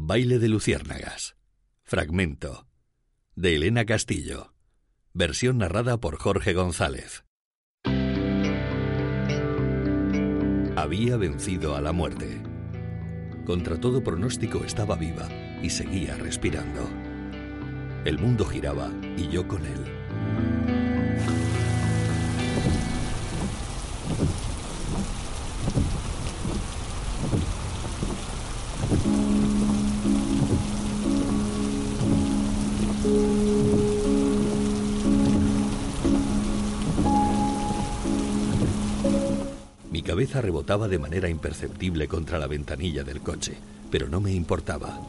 Baile de Luciérnagas. Fragmento. De Elena Castillo. Versión narrada por Jorge González. Había vencido a la muerte. Contra todo pronóstico estaba viva y seguía respirando. El mundo giraba y yo con él. Cabeza rebotaba de manera imperceptible contra la ventanilla del coche, pero no me importaba.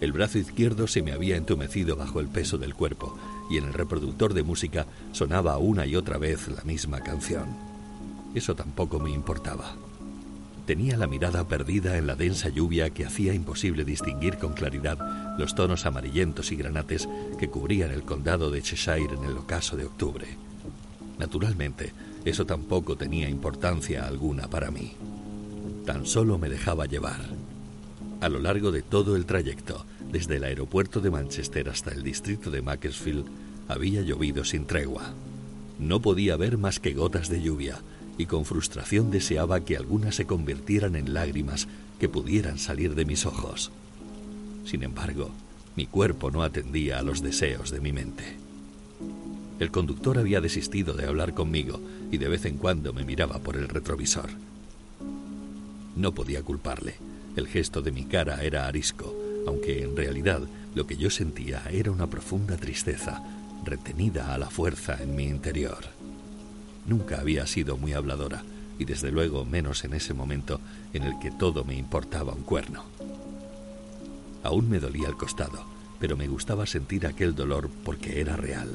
El brazo izquierdo se me había entumecido bajo el peso del cuerpo y en el reproductor de música sonaba una y otra vez la misma canción. Eso tampoco me importaba. Tenía la mirada perdida en la densa lluvia que hacía imposible distinguir con claridad los tonos amarillentos y granates que cubrían el condado de Cheshire en el ocaso de octubre. Naturalmente, eso tampoco tenía importancia alguna para mí. Tan solo me dejaba llevar. A lo largo de todo el trayecto, desde el aeropuerto de Manchester hasta el distrito de Macclesfield, había llovido sin tregua. No podía ver más que gotas de lluvia, y con frustración deseaba que algunas se convirtieran en lágrimas que pudieran salir de mis ojos. Sin embargo, mi cuerpo no atendía a los deseos de mi mente. El conductor había desistido de hablar conmigo y de vez en cuando me miraba por el retrovisor. No podía culparle. El gesto de mi cara era arisco, aunque en realidad lo que yo sentía era una profunda tristeza, retenida a la fuerza en mi interior. Nunca había sido muy habladora, y desde luego menos en ese momento en el que todo me importaba un cuerno. Aún me dolía el costado, pero me gustaba sentir aquel dolor porque era real.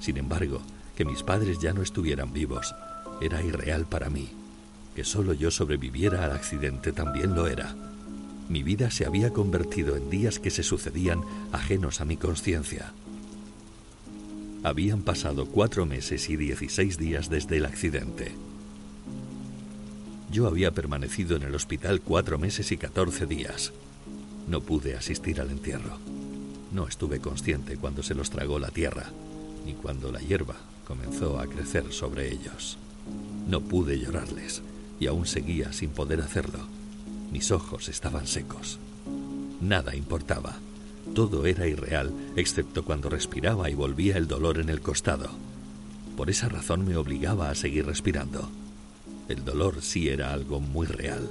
Sin embargo, que mis padres ya no estuvieran vivos era irreal para mí. Que solo yo sobreviviera al accidente también lo era. Mi vida se había convertido en días que se sucedían ajenos a mi conciencia. Habían pasado cuatro meses y dieciséis días desde el accidente. Yo había permanecido en el hospital cuatro meses y catorce días. No pude asistir al entierro. No estuve consciente cuando se los tragó la tierra, cuando la hierba comenzó a crecer sobre ellos. No pude llorarles, y aún seguía sin poder hacerlo. Mis ojos estaban secos. Nada importaba. Todo era irreal, excepto cuando respiraba y volvía el dolor en el costado. Por esa razón me obligaba a seguir respirando. El dolor sí era algo muy real.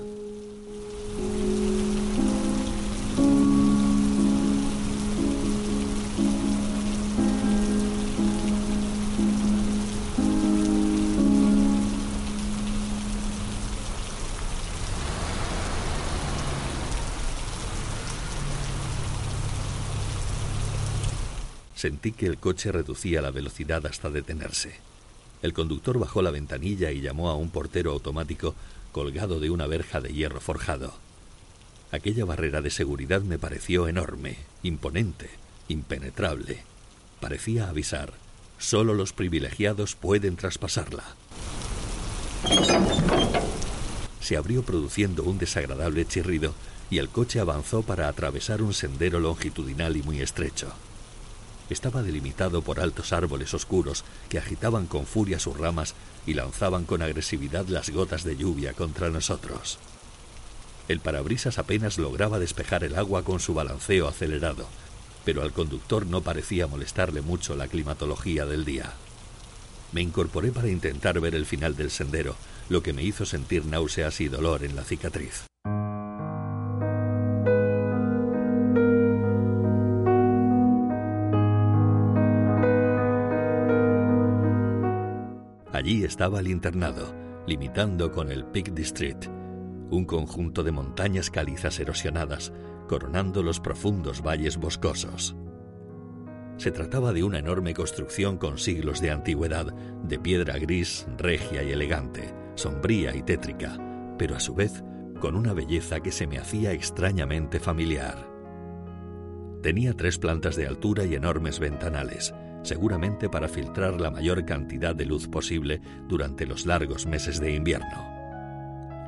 Sentí que el coche reducía la velocidad hasta detenerse. El conductor bajó la ventanilla y llamó a un portero automático colgado de una verja de hierro forjado. Aquella barrera de seguridad me pareció enorme, imponente, impenetrable. Parecía avisar, solo los privilegiados pueden traspasarla. Se abrió produciendo un desagradable chirrido y el coche avanzó para atravesar un sendero longitudinal y muy estrecho. Estaba delimitado por altos árboles oscuros que agitaban con furia sus ramas y lanzaban con agresividad las gotas de lluvia contra nosotros. El parabrisas apenas lograba despejar el agua con su balanceo acelerado, pero al conductor no parecía molestarle mucho la climatología del día. Me incorporé para intentar ver el final del sendero, lo que me hizo sentir náuseas y dolor en la cicatriz. Estaba el internado, limitando con el Peak District, un conjunto de montañas calizas erosionadas, coronando los profundos valles boscosos. Se trataba de una enorme construcción con siglos de antigüedad, de piedra gris, regia y elegante, sombría y tétrica, pero a su vez con una belleza que se me hacía extrañamente familiar. Tenía tres plantas de altura y enormes ventanales, seguramente para filtrar la mayor cantidad de luz posible durante los largos meses de invierno.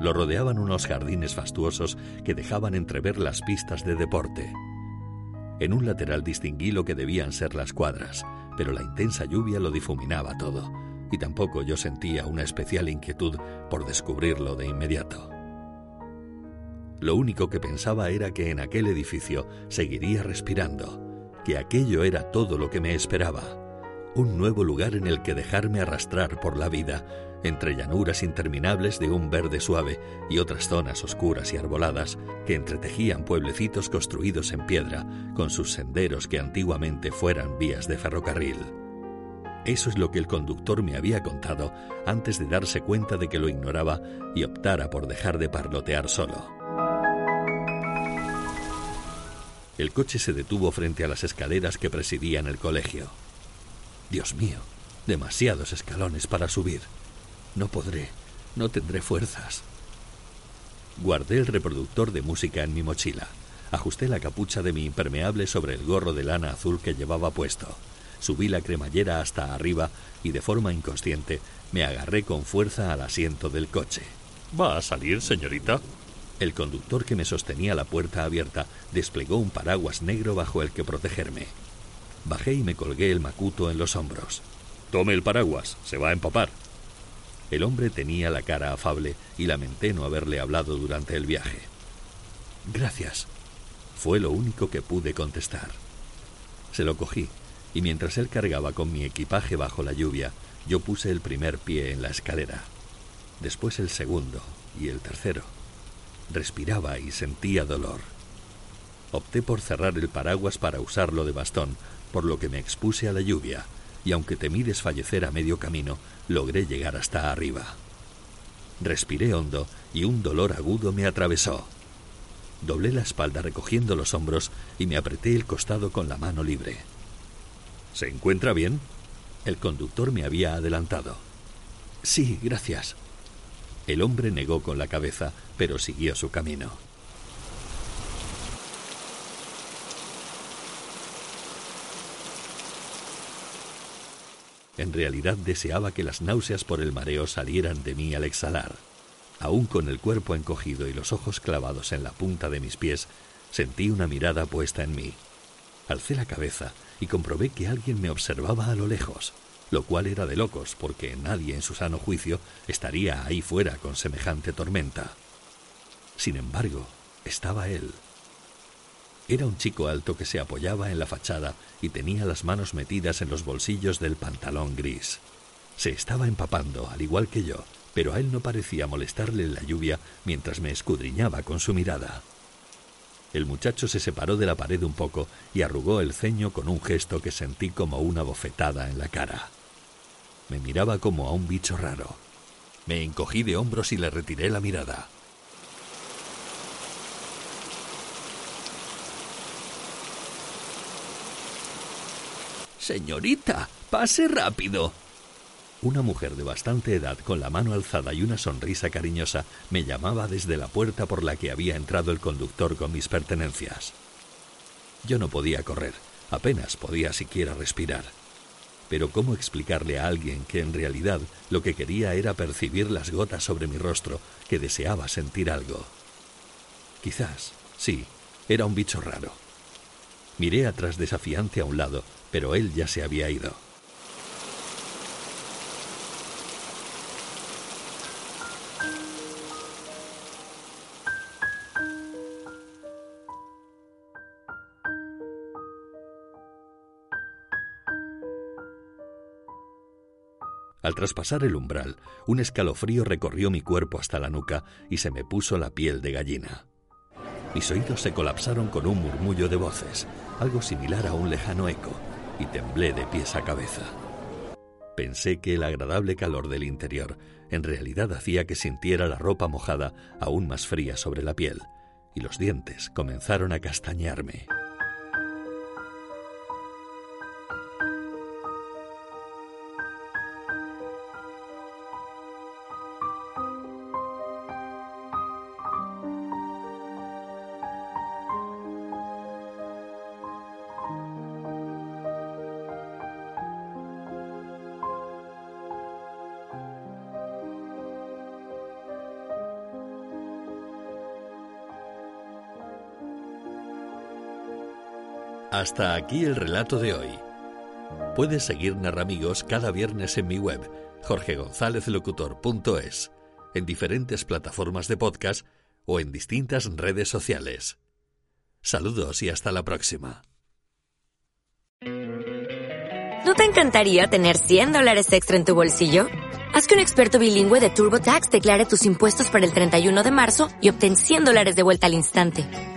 Lo rodeaban unos jardines fastuosos que dejaban entrever las pistas de deporte. En un lateral distinguí lo que debían ser las cuadras, pero la intensa lluvia lo difuminaba todo, y tampoco yo sentía una especial inquietud por descubrirlo de inmediato. Lo único que pensaba era que en aquel edificio seguiría respirando, que aquello era todo lo que me esperaba, un nuevo lugar en el que dejarme arrastrar por la vida, entre llanuras interminables de un verde suave y otras zonas oscuras y arboladas que entretejían pueblecitos construidos en piedra, con sus senderos que antiguamente fueran vías de ferrocarril. Eso es lo que el conductor me había contado antes de darse cuenta de que lo ignoraba y optara por dejar de parlotear solo. El coche se detuvo frente a las escaleras que presidían el colegio. Dios mío, demasiados escalones para subir. No podré, no tendré fuerzas. Guardé el reproductor de música en mi mochila. Ajusté la capucha de mi impermeable sobre el gorro de lana azul que llevaba puesto. Subí la cremallera hasta arriba y de forma inconsciente me agarré con fuerza al asiento del coche. ¿Va a salir, señorita? El conductor que me sostenía la puerta abierta desplegó un paraguas negro bajo el que protegerme. Bajé y me colgué el macuto en los hombros. Tome el paraguas, se va a empapar. El hombre tenía la cara afable y lamenté no haberle hablado durante el viaje. Gracias. Fue lo único que pude contestar. Se lo cogí, y mientras él cargaba con mi equipaje bajo la lluvia, yo puse el primer pie en la escalera, después el segundo y el tercero. Respiraba y sentía dolor. Opté por cerrar el paraguas para usarlo de bastón, por lo que me expuse a la lluvia, y aunque temí desfallecer a medio camino, logré llegar hasta arriba. Respiré hondo y un dolor agudo me atravesó. Doblé la espalda recogiendo los hombros y me apreté el costado con la mano libre. ¿Se encuentra bien? El conductor me había adelantado. Sí, gracias. El hombre negó con la cabeza, pero siguió su camino. En realidad deseaba que las náuseas por el mareo salieran de mí al exhalar. Aún con el cuerpo encogido y los ojos clavados en la punta de mis pies, sentí una mirada puesta en mí. Alcé la cabeza y comprobé que alguien me observaba a lo lejos lo cual era de locos, porque nadie en su sano juicio estaría ahí fuera con semejante tormenta. Sin embargo, estaba él. Era un chico alto que se apoyaba en la fachada y tenía las manos metidas en los bolsillos del pantalón gris. Se estaba empapando, al igual que yo, pero a él no parecía molestarle la lluvia mientras me escudriñaba con su mirada. El muchacho se separó de la pared un poco y arrugó el ceño con un gesto que sentí como una bofetada en la cara. Me miraba como a un bicho raro. Me encogí de hombros y le retiré la mirada. Señorita, pase rápido. Una mujer de bastante edad, con la mano alzada y una sonrisa cariñosa, me llamaba desde la puerta por la que había entrado el conductor con mis pertenencias. Yo no podía correr, apenas podía siquiera respirar. Pero ¿cómo explicarle a alguien que en realidad lo que quería era percibir las gotas sobre mi rostro, que deseaba sentir algo? Quizás, sí, era un bicho raro. Miré atrás desafiante a un lado, pero él ya se había ido. Al traspasar el umbral, un escalofrío recorrió mi cuerpo hasta la nuca y se me puso la piel de gallina. Mis oídos se colapsaron con un murmullo de voces, algo similar a un lejano eco, y temblé de pies a cabeza. Pensé que el agradable calor del interior en realidad hacía que sintiera la ropa mojada aún más fría sobre la piel, y los dientes comenzaron a castañearme. Hasta aquí el relato de hoy. Puedes seguir Narramigos cada viernes en mi web, jorgegonzalezlocutor.es, en diferentes plataformas de podcast o en distintas redes sociales. Saludos y hasta la próxima. ¿No te encantaría tener 100 dólares extra en tu bolsillo? Haz que un experto bilingüe de TurboTax declare tus impuestos para el 31 de marzo y obtén 100 dólares de vuelta al instante.